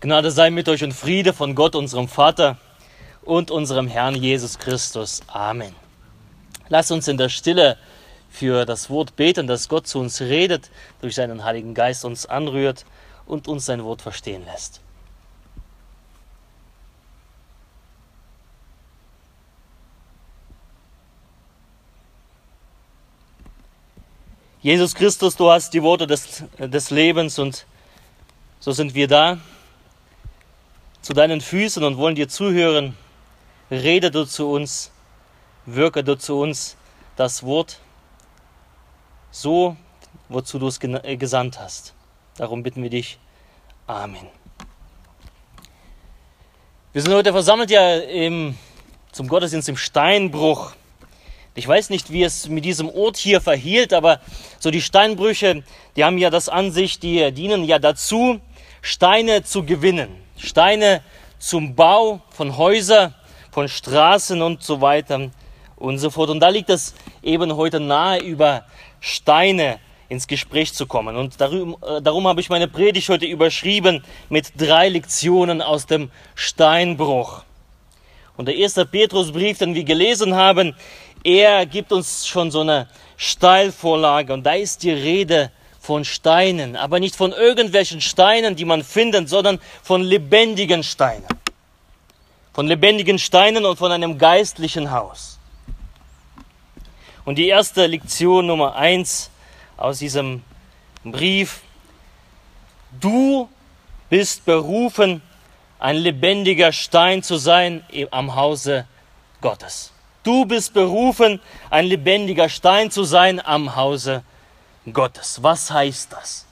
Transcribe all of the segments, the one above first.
Gnade sei mit euch und Friede von Gott, unserem Vater und unserem Herrn Jesus Christus. Amen. Lass uns in der Stille für das Wort beten, dass Gott zu uns redet, durch seinen Heiligen Geist uns anrührt und uns sein Wort verstehen lässt. Jesus Christus, du hast die Worte des, des Lebens und so sind wir da zu deinen Füßen und wollen dir zuhören. Rede du zu uns, wirke du zu uns das Wort so, wozu du es äh, gesandt hast. Darum bitten wir dich. Amen. Wir sind heute versammelt ja im, zum Gottesdienst im Steinbruch. Ich weiß nicht, wie es mit diesem Ort hier verhielt, aber so die Steinbrüche, die haben ja das an sich, die dienen ja dazu, Steine zu gewinnen. Steine zum Bau von Häusern, von Straßen und so weiter und so fort. Und da liegt es eben heute nahe, über Steine ins Gespräch zu kommen. Und darum, äh, darum habe ich meine Predigt heute überschrieben mit drei Lektionen aus dem Steinbruch. Und der erste Petrusbrief, den wir gelesen haben, er gibt uns schon so eine Steilvorlage. Und da ist die Rede von Steinen, aber nicht von irgendwelchen Steinen, die man findet, sondern von lebendigen Steinen. Von lebendigen Steinen und von einem geistlichen Haus. Und die erste Lektion Nummer eins aus diesem Brief. Du bist berufen, ein lebendiger Stein zu sein am Hause Gottes. Du bist berufen, ein lebendiger Stein zu sein am Hause Gottes. Was heißt das?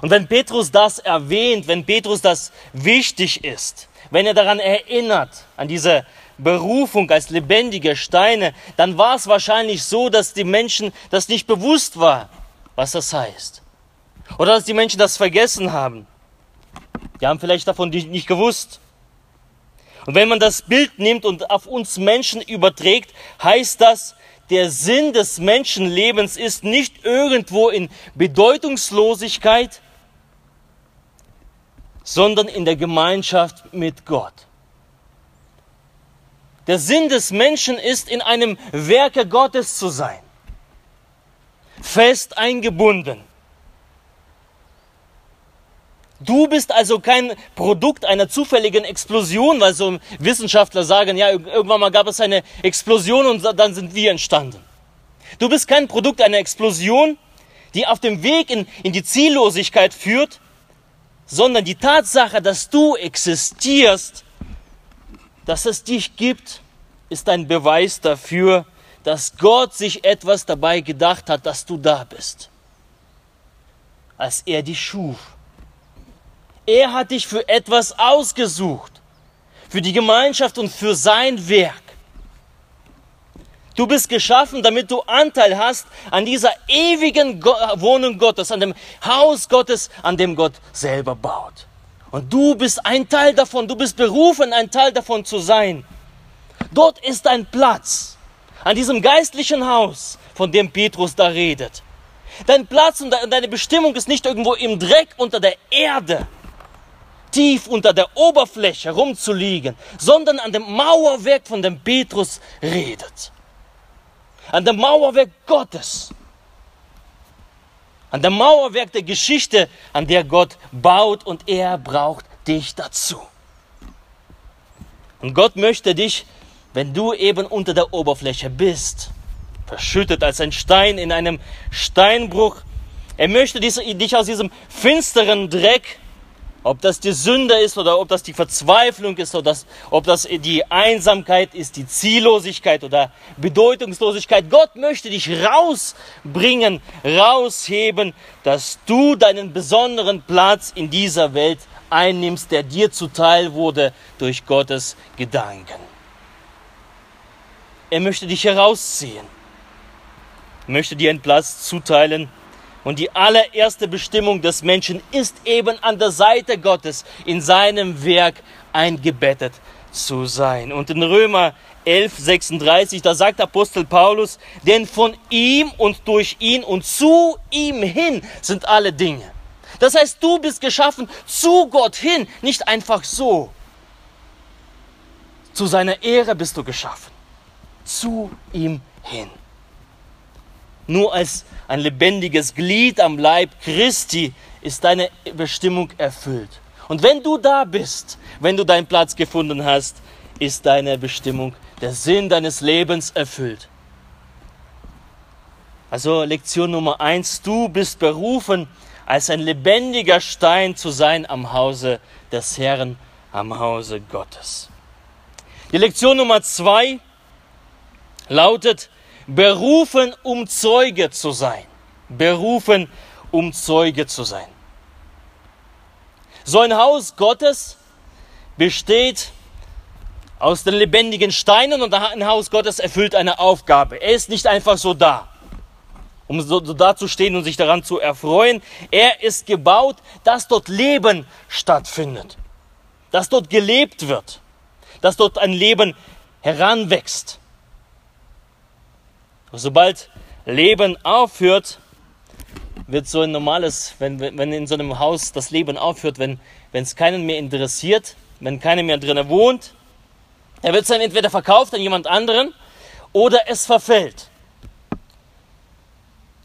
Und wenn Petrus das erwähnt, wenn Petrus das wichtig ist, wenn er daran erinnert, an diese Berufung als lebendige Steine, dann war es wahrscheinlich so, dass die Menschen das nicht bewusst war, was das heißt. Oder dass die Menschen das vergessen haben. Die haben vielleicht davon nicht gewusst. Und wenn man das Bild nimmt und auf uns Menschen überträgt, heißt das, der Sinn des Menschenlebens ist nicht irgendwo in Bedeutungslosigkeit, sondern in der Gemeinschaft mit Gott. Der Sinn des Menschen ist, in einem Werke Gottes zu sein, fest eingebunden. Du bist also kein Produkt einer zufälligen Explosion, weil so Wissenschaftler sagen, ja, irgendwann mal gab es eine Explosion und dann sind wir entstanden. Du bist kein Produkt einer Explosion, die auf dem Weg in, in die Ziellosigkeit führt, sondern die Tatsache, dass du existierst, dass es dich gibt, ist ein Beweis dafür, dass Gott sich etwas dabei gedacht hat, dass du da bist, als er dich schuf. Er hat dich für etwas ausgesucht. Für die Gemeinschaft und für sein Werk. Du bist geschaffen, damit du Anteil hast an dieser ewigen Wohnung Gottes, an dem Haus Gottes, an dem Gott selber baut. Und du bist ein Teil davon, du bist berufen, ein Teil davon zu sein. Dort ist ein Platz, an diesem geistlichen Haus, von dem Petrus da redet. Dein Platz und deine Bestimmung ist nicht irgendwo im Dreck unter der Erde, tief unter der Oberfläche rumzuliegen, sondern an dem Mauerwerk, von dem Petrus redet. An dem Mauerwerk Gottes. An dem Mauerwerk der Geschichte, an der Gott baut und er braucht dich dazu. Und Gott möchte dich, wenn du eben unter der Oberfläche bist, verschüttet als ein Stein in einem Steinbruch, er möchte dich aus diesem finsteren Dreck ob das die Sünde ist oder ob das die Verzweiflung ist oder das, ob das die Einsamkeit ist, die Ziellosigkeit oder Bedeutungslosigkeit. Gott möchte dich rausbringen, rausheben, dass du deinen besonderen Platz in dieser Welt einnimmst, der dir zuteil wurde durch Gottes Gedanken. Er möchte dich herausziehen, möchte dir einen Platz zuteilen, und die allererste Bestimmung des Menschen ist eben an der Seite Gottes in seinem Werk eingebettet zu sein. Und in Römer 11, 36, da sagt Apostel Paulus, denn von ihm und durch ihn und zu ihm hin sind alle Dinge. Das heißt, du bist geschaffen zu Gott hin, nicht einfach so. Zu seiner Ehre bist du geschaffen. Zu ihm hin. Nur als ein lebendiges Glied am Leib Christi ist deine Bestimmung erfüllt. Und wenn du da bist, wenn du deinen Platz gefunden hast, ist deine Bestimmung, der Sinn deines Lebens erfüllt. Also Lektion Nummer eins, du bist berufen, als ein lebendiger Stein zu sein am Hause des Herrn, am Hause Gottes. Die Lektion Nummer zwei lautet, berufen, um Zeuge zu sein. Berufen, um Zeuge zu sein. So ein Haus Gottes besteht aus den lebendigen Steinen und ein Haus Gottes erfüllt eine Aufgabe. Er ist nicht einfach so da um so, so dazustehen und sich daran zu erfreuen. Er ist gebaut, dass dort Leben stattfindet, dass dort gelebt wird, dass dort ein Leben heranwächst. Sobald Leben aufhört, wird so ein normales, wenn, wenn in so einem Haus das Leben aufhört, wenn es keinen mehr interessiert, wenn keiner mehr drinnen wohnt, er wird es dann entweder verkauft an jemand anderen oder es verfällt.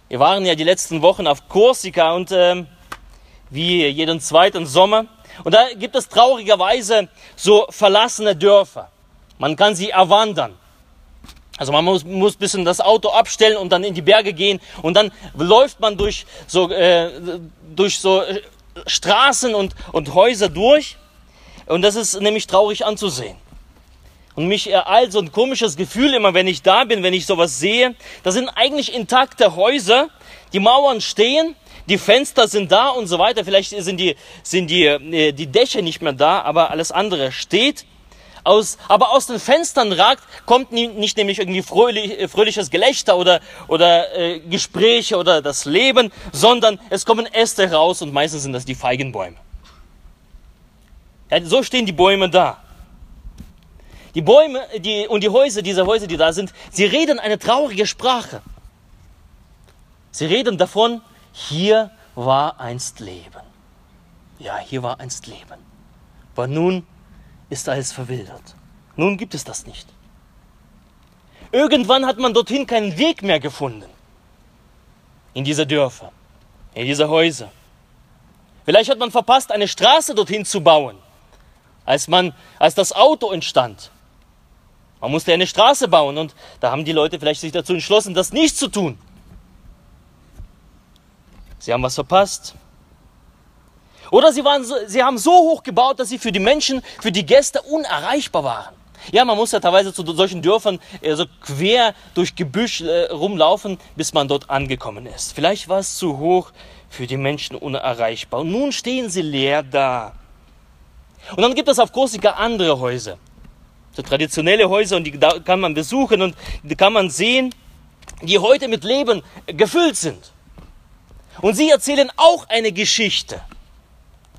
Wir waren ja die letzten Wochen auf Korsika und ähm, wie jeden zweiten Sommer. Und da gibt es traurigerweise so verlassene Dörfer. Man kann sie erwandern. Also man muss, muss bisschen das Auto abstellen und dann in die Berge gehen und dann läuft man durch so, äh, durch so äh, Straßen und, und Häuser durch. Und das ist nämlich traurig anzusehen. Und mich ereilt so ein komisches Gefühl immer, wenn ich da bin, wenn ich sowas sehe. Das sind eigentlich intakte Häuser. Die Mauern stehen, die Fenster sind da und so weiter. Vielleicht sind die, sind die, äh, die Dächer nicht mehr da, aber alles andere steht. Aus, aber aus den Fenstern ragt, kommt nicht nämlich irgendwie fröhlich, äh, fröhliches Gelächter oder, oder äh, Gespräche oder das Leben, sondern es kommen Äste raus und meistens sind das die Feigenbäume. Ja, so stehen die Bäume da. Die Bäume die, und die Häuser, diese Häuser, die da sind, sie reden eine traurige Sprache. Sie reden davon, hier war einst Leben. Ja, hier war einst Leben. Aber nun ist alles verwildert. Nun gibt es das nicht. Irgendwann hat man dorthin keinen Weg mehr gefunden. In diese Dörfer, in diese Häuser. Vielleicht hat man verpasst, eine Straße dorthin zu bauen, als, man, als das Auto entstand. Man musste eine Straße bauen und da haben die Leute vielleicht sich dazu entschlossen, das nicht zu tun. Sie haben was verpasst. Oder sie, waren, sie haben so hoch gebaut, dass sie für die Menschen, für die Gäste unerreichbar waren. Ja, man muss ja teilweise zu solchen Dörfern äh, so quer durch Gebüsch äh, rumlaufen, bis man dort angekommen ist. Vielleicht war es zu hoch für die Menschen unerreichbar. Und nun stehen sie leer da. Und dann gibt es auf Korsika andere Häuser so traditionelle Häuser und die da kann man besuchen und die kann man sehen, die heute mit Leben gefüllt sind. Und sie erzählen auch eine Geschichte,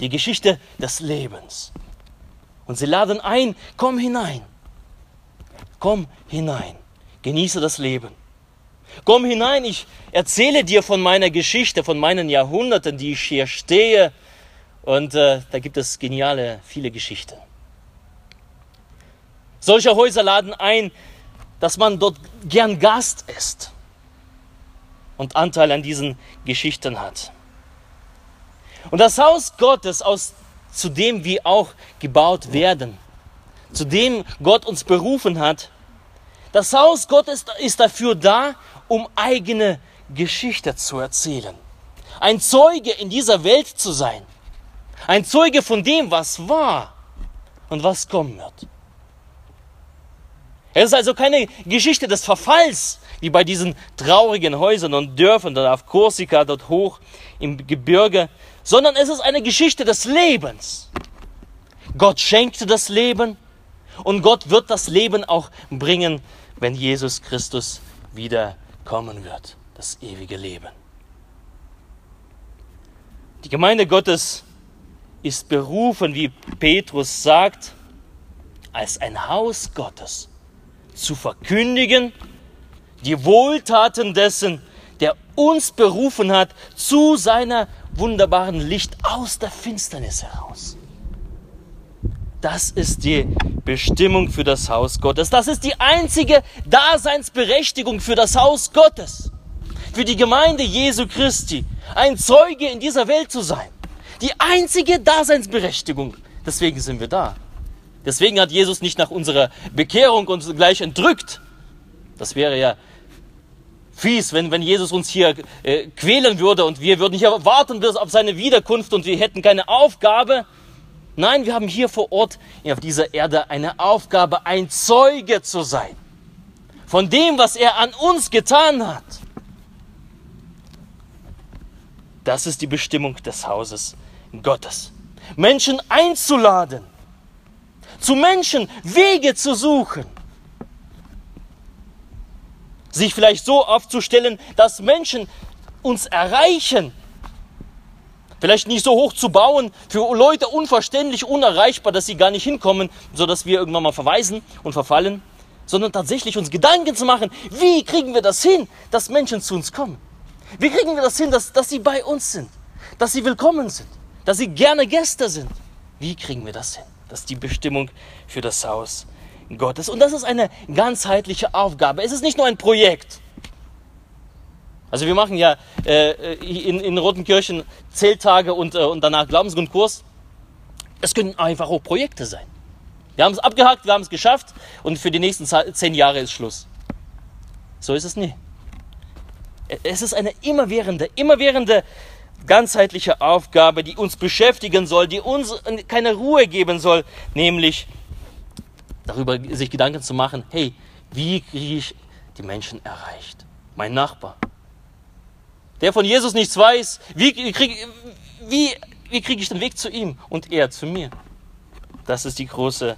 die Geschichte des Lebens. Und sie laden ein, komm hinein, komm hinein, genieße das Leben. Komm hinein, ich erzähle dir von meiner Geschichte, von meinen Jahrhunderten, die ich hier stehe. Und äh, da gibt es geniale, viele Geschichten. Solche Häuser laden ein, dass man dort gern Gast ist und Anteil an diesen Geschichten hat. Und das Haus Gottes, aus, zu dem wir auch gebaut werden, zu dem Gott uns berufen hat, das Haus Gottes ist dafür da, um eigene Geschichte zu erzählen. Ein Zeuge in dieser Welt zu sein. Ein Zeuge von dem, was war und was kommen wird. Es ist also keine Geschichte des Verfalls, wie bei diesen traurigen Häusern und Dörfern dort auf Korsika, dort hoch im Gebirge, sondern es ist eine Geschichte des Lebens. Gott schenkte das Leben und Gott wird das Leben auch bringen, wenn Jesus Christus wiederkommen wird. Das ewige Leben. Die Gemeinde Gottes ist berufen, wie Petrus sagt, als ein Haus Gottes zu verkündigen, die Wohltaten dessen, der uns berufen hat zu seiner wunderbaren Licht aus der Finsternis heraus. Das ist die Bestimmung für das Haus Gottes. Das ist die einzige Daseinsberechtigung für das Haus Gottes. Für die Gemeinde Jesu Christi. Ein Zeuge in dieser Welt zu sein. Die einzige Daseinsberechtigung. Deswegen sind wir da. Deswegen hat Jesus nicht nach unserer Bekehrung uns gleich entrückt. Das wäre ja fies, wenn, wenn Jesus uns hier äh, quälen würde und wir würden hier warten bis auf seine Wiederkunft und wir hätten keine Aufgabe. Nein, wir haben hier vor Ort auf dieser Erde eine Aufgabe, ein Zeuge zu sein. Von dem, was er an uns getan hat. Das ist die Bestimmung des Hauses Gottes. Menschen einzuladen zu Menschen Wege zu suchen. Sich vielleicht so aufzustellen, dass Menschen uns erreichen. Vielleicht nicht so hoch zu bauen, für Leute unverständlich, unerreichbar, dass sie gar nicht hinkommen, sodass wir irgendwann mal verweisen und verfallen, sondern tatsächlich uns Gedanken zu machen, wie kriegen wir das hin, dass Menschen zu uns kommen? Wie kriegen wir das hin, dass, dass sie bei uns sind, dass sie willkommen sind, dass sie gerne Gäste sind? Wie kriegen wir das hin? Das ist die Bestimmung für das Haus Gottes. Und das ist eine ganzheitliche Aufgabe. Es ist nicht nur ein Projekt. Also wir machen ja äh, in, in Rotenkirchen Zelttage und, äh, und danach Glaubensgrundkurs. Es können einfach auch Projekte sein. Wir haben es abgehakt, wir haben es geschafft und für die nächsten zehn Jahre ist Schluss. So ist es nie. Es ist eine immerwährende, immerwährende ganzheitliche Aufgabe, die uns beschäftigen soll, die uns keine Ruhe geben soll, nämlich darüber sich Gedanken zu machen, hey, wie kriege ich die Menschen erreicht? Mein Nachbar, der von Jesus nichts weiß, wie kriege wie, wie krieg ich den Weg zu ihm und er zu mir? Das ist die große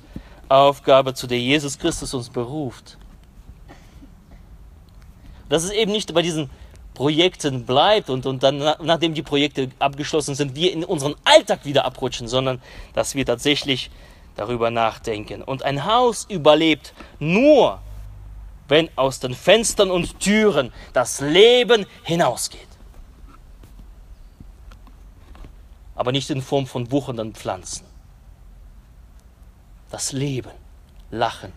Aufgabe, zu der Jesus Christus uns beruft. Das ist eben nicht bei diesen Projekten bleibt und, und dann, nachdem die Projekte abgeschlossen sind, wir in unseren Alltag wieder abrutschen, sondern dass wir tatsächlich darüber nachdenken. Und ein Haus überlebt nur, wenn aus den Fenstern und Türen das Leben hinausgeht. Aber nicht in Form von wuchernden Pflanzen. Das Leben, Lachen,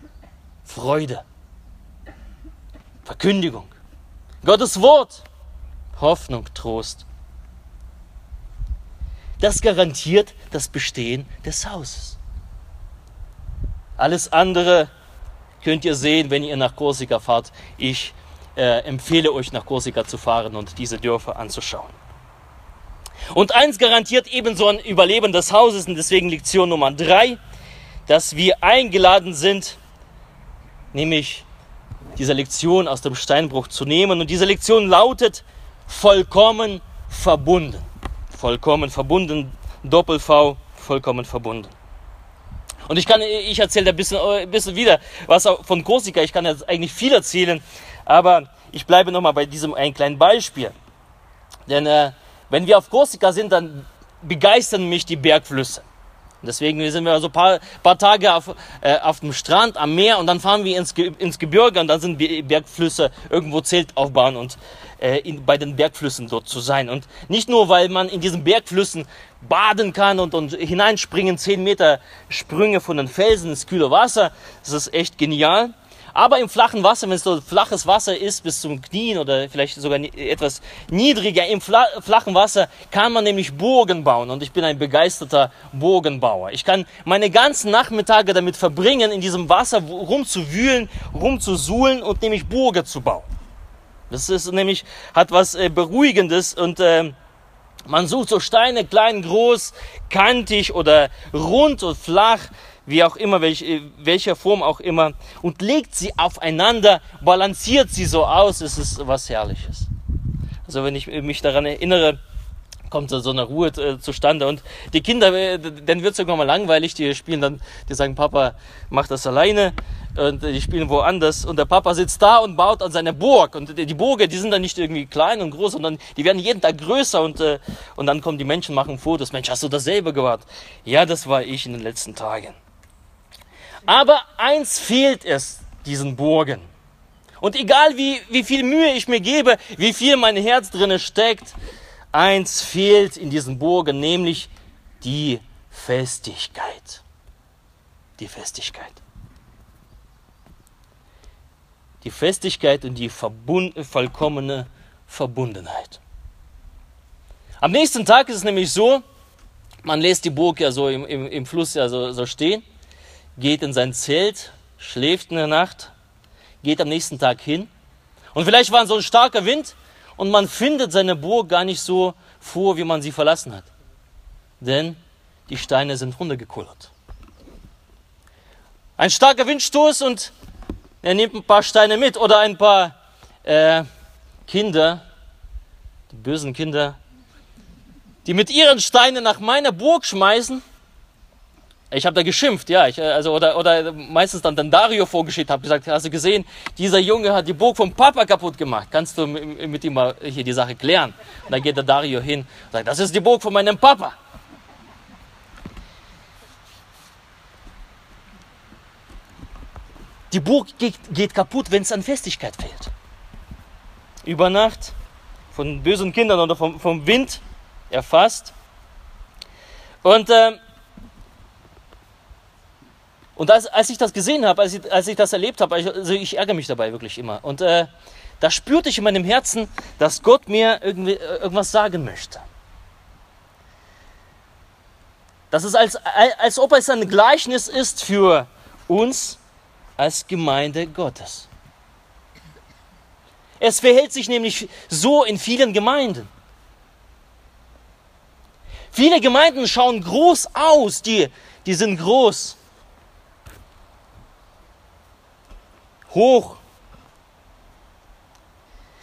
Freude, Verkündigung, Gottes Wort, Hoffnung, Trost. Das garantiert das Bestehen des Hauses. Alles andere könnt ihr sehen, wenn ihr nach Korsika fahrt. Ich äh, empfehle euch nach Korsika zu fahren und diese Dörfer anzuschauen. Und eins garantiert ebenso ein Überleben des Hauses und deswegen Lektion Nummer drei, dass wir eingeladen sind, nämlich diese Lektion aus dem Steinbruch zu nehmen. Und diese Lektion lautet, vollkommen verbunden. Vollkommen verbunden, Doppel-V, vollkommen verbunden. Und ich kann, ich erzähle ein bisschen, ein bisschen wieder was von Korsika. Ich kann jetzt eigentlich viel erzählen, aber ich bleibe nochmal bei diesem einen kleinen Beispiel. Denn äh, wenn wir auf Korsika sind, dann begeistern mich die Bergflüsse. Deswegen sind wir so ein paar, paar Tage auf, äh, auf dem Strand, am Meer und dann fahren wir ins, Ge ins Gebirge und dann sind wir Bergflüsse, irgendwo Zelt aufbauen und äh, in, bei den Bergflüssen dort zu sein. Und nicht nur, weil man in diesen Bergflüssen baden kann und, und hineinspringen, 10 Meter Sprünge von den Felsen ins kühle Wasser, das ist echt genial. Aber im flachen Wasser, wenn es so flaches Wasser ist, bis zum Knien oder vielleicht sogar etwas niedriger, im flachen Wasser kann man nämlich Burgen bauen. Und ich bin ein begeisterter Burgenbauer. Ich kann meine ganzen Nachmittage damit verbringen, in diesem Wasser rumzuwühlen, rumzusuhlen und nämlich Burgen zu bauen. Das ist nämlich, hat was äh, Beruhigendes und äh, man sucht so Steine, klein, groß, kantig oder rund und flach wie auch immer, welch, äh, welcher Form auch immer, und legt sie aufeinander, balanciert sie so aus, es ist was Herrliches. Also wenn ich mich daran erinnere, kommt so eine Ruhe äh, zustande. Und die Kinder, äh, dann wird es irgendwann mal langweilig, die spielen dann, die sagen, Papa, mach das alleine. Und die spielen woanders. Und der Papa sitzt da und baut an seiner Burg. Und die Burgen, die sind dann nicht irgendwie klein und groß, sondern die werden jeden Tag größer. Und, äh, und dann kommen die Menschen, machen Fotos, Mensch, hast du das selber? Ja, das war ich in den letzten Tagen. Aber eins fehlt es diesen Burgen. Und egal wie, wie viel Mühe ich mir gebe, wie viel mein Herz drinne steckt, eins fehlt in diesen Burgen, nämlich die Festigkeit. Die Festigkeit. Die Festigkeit und die verbund vollkommene Verbundenheit. Am nächsten Tag ist es nämlich so, man lässt die Burg ja so im, im, im Fluss ja so, so stehen, geht in sein Zelt, schläft in der Nacht, geht am nächsten Tag hin. Und vielleicht war so ein starker Wind und man findet seine Burg gar nicht so vor, wie man sie verlassen hat. Denn die Steine sind runtergekullert. Ein starker Windstoß und er nimmt ein paar Steine mit oder ein paar äh, Kinder, die bösen Kinder, die mit ihren Steinen nach meiner Burg schmeißen. Ich habe da geschimpft, ja, ich, also oder, oder meistens dann, dann Dario vorgeschickt, habe gesagt, hast du gesehen, dieser Junge hat die Burg vom Papa kaputt gemacht. Kannst du mit ihm mal hier die Sache klären? Und dann geht der Dario hin und sagt, das ist die Burg von meinem Papa. Die Burg geht, geht kaputt, wenn es an Festigkeit fehlt. Über Nacht von bösen Kindern oder vom, vom Wind erfasst. Und, äh, und als, als ich das gesehen habe, als ich, als ich das erlebt habe, also ich ärgere mich dabei wirklich immer. Und äh, da spürte ich in meinem Herzen, dass Gott mir irgendwie, äh, irgendwas sagen möchte. Das ist, als, als ob es ein Gleichnis ist für uns als Gemeinde Gottes. Es verhält sich nämlich so in vielen Gemeinden. Viele Gemeinden schauen groß aus, die, die sind groß, hoch.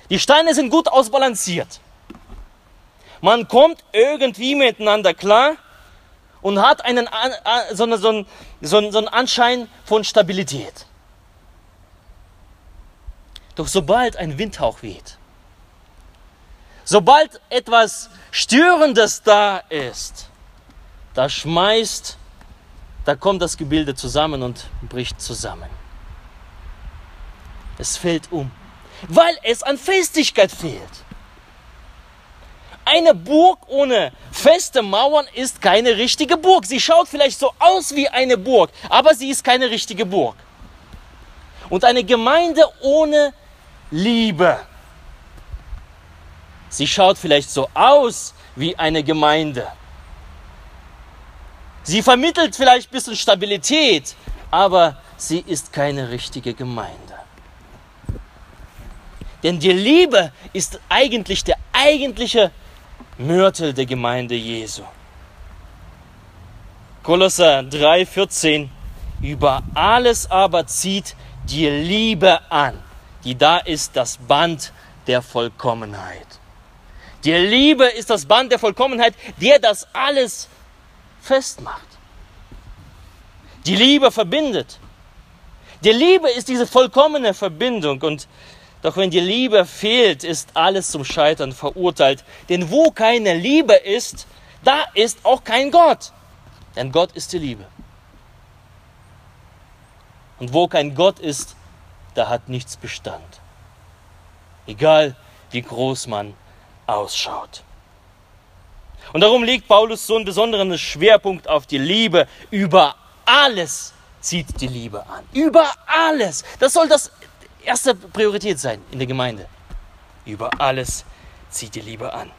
Die Steine sind gut ausbalanciert. Man kommt irgendwie miteinander klar und hat einen, so, eine, so, einen, so einen Anschein von Stabilität. Doch sobald ein Windhauch weht, Sobald etwas Störendes da ist, da schmeißt, da kommt das Gebilde zusammen und bricht zusammen. Es fällt um, weil es an Festigkeit fehlt. Eine Burg ohne feste Mauern ist keine richtige Burg. Sie schaut vielleicht so aus wie eine Burg, aber sie ist keine richtige Burg. Und eine Gemeinde ohne Liebe Sie schaut vielleicht so aus wie eine Gemeinde. Sie vermittelt vielleicht ein bisschen Stabilität, aber sie ist keine richtige Gemeinde. Denn die Liebe ist eigentlich der eigentliche Mörtel der Gemeinde Jesu. Kolosser 3,14 Über alles aber zieht die Liebe an, die da ist das Band der Vollkommenheit. Die Liebe ist das Band der Vollkommenheit, der das alles festmacht. Die Liebe verbindet. Die Liebe ist diese vollkommene Verbindung und doch wenn die Liebe fehlt, ist alles zum Scheitern verurteilt. Denn wo keine Liebe ist, da ist auch kein Gott. Denn Gott ist die Liebe. Und wo kein Gott ist, da hat nichts Bestand. Egal wie groß man ausschaut. Und darum legt Paulus so einen besonderen Schwerpunkt auf die Liebe. Über alles zieht die Liebe an. Über alles. Das soll das erste Priorität sein in der Gemeinde. Über alles zieht die Liebe an.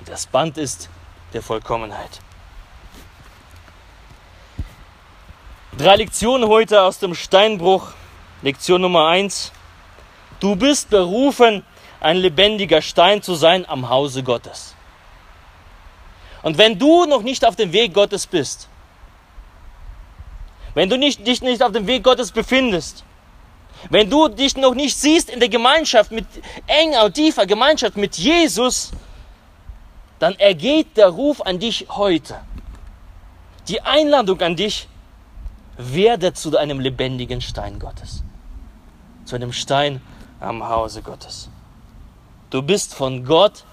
Die das Band ist der Vollkommenheit. Drei Lektionen heute aus dem Steinbruch. Lektion Nummer eins. Du bist berufen, ein lebendiger Stein zu sein am Hause Gottes. Und wenn du noch nicht auf dem Weg Gottes bist, wenn du nicht, dich nicht auf dem Weg Gottes befindest, wenn du dich noch nicht siehst in der Gemeinschaft, mit enger tiefer Gemeinschaft mit Jesus, dann ergeht der Ruf an dich heute. Die Einladung an dich, werde zu einem lebendigen Stein Gottes. Zu einem Stein am Hause Gottes. Du bist von Gott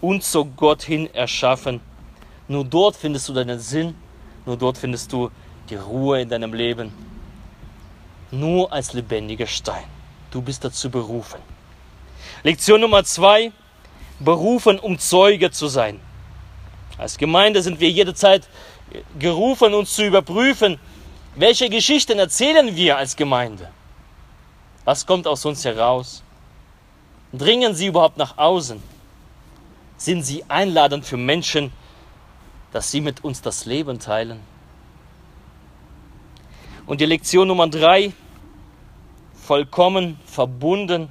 und zu Gott hin erschaffen. Nur dort findest du deinen Sinn, nur dort findest du die Ruhe in deinem Leben. Nur als lebendiger Stein. Du bist dazu berufen. Lektion Nummer zwei. berufen, um Zeuge zu sein. Als Gemeinde sind wir jederzeit gerufen, uns zu überprüfen, welche Geschichten erzählen wir als Gemeinde. Was kommt aus uns heraus? Dringen sie überhaupt nach außen? Sind sie einladend für Menschen, dass sie mit uns das Leben teilen? Und die Lektion Nummer drei, vollkommen verbunden.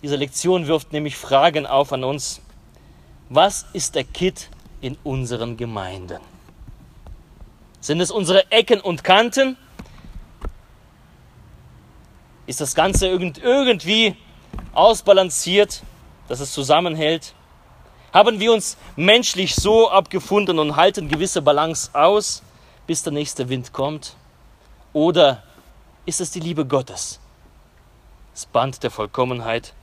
Diese Lektion wirft nämlich Fragen auf an uns. Was ist der Kit in unseren Gemeinden? Sind es unsere Ecken und Kanten? Ist das Ganze irgendwie ausbalanciert, dass es zusammenhält? Haben wir uns menschlich so abgefunden und halten gewisse Balance aus, bis der nächste Wind kommt? Oder ist es die Liebe Gottes, das Band der Vollkommenheit,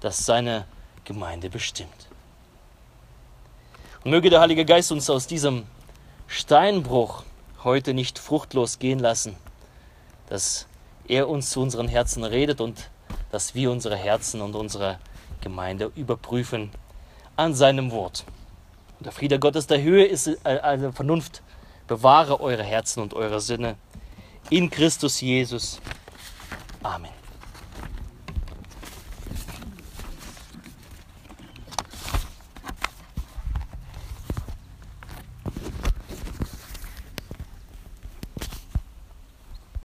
das seine Gemeinde bestimmt? Und möge der Heilige Geist uns aus diesem Steinbruch heute nicht fruchtlos gehen lassen, dass er uns zu unseren Herzen redet und dass wir unsere Herzen und unsere Gemeinde überprüfen an seinem Wort. Und der Friede Gottes der Höhe ist eine Vernunft. Bewahre eure Herzen und eure Sinne in Christus Jesus. Amen.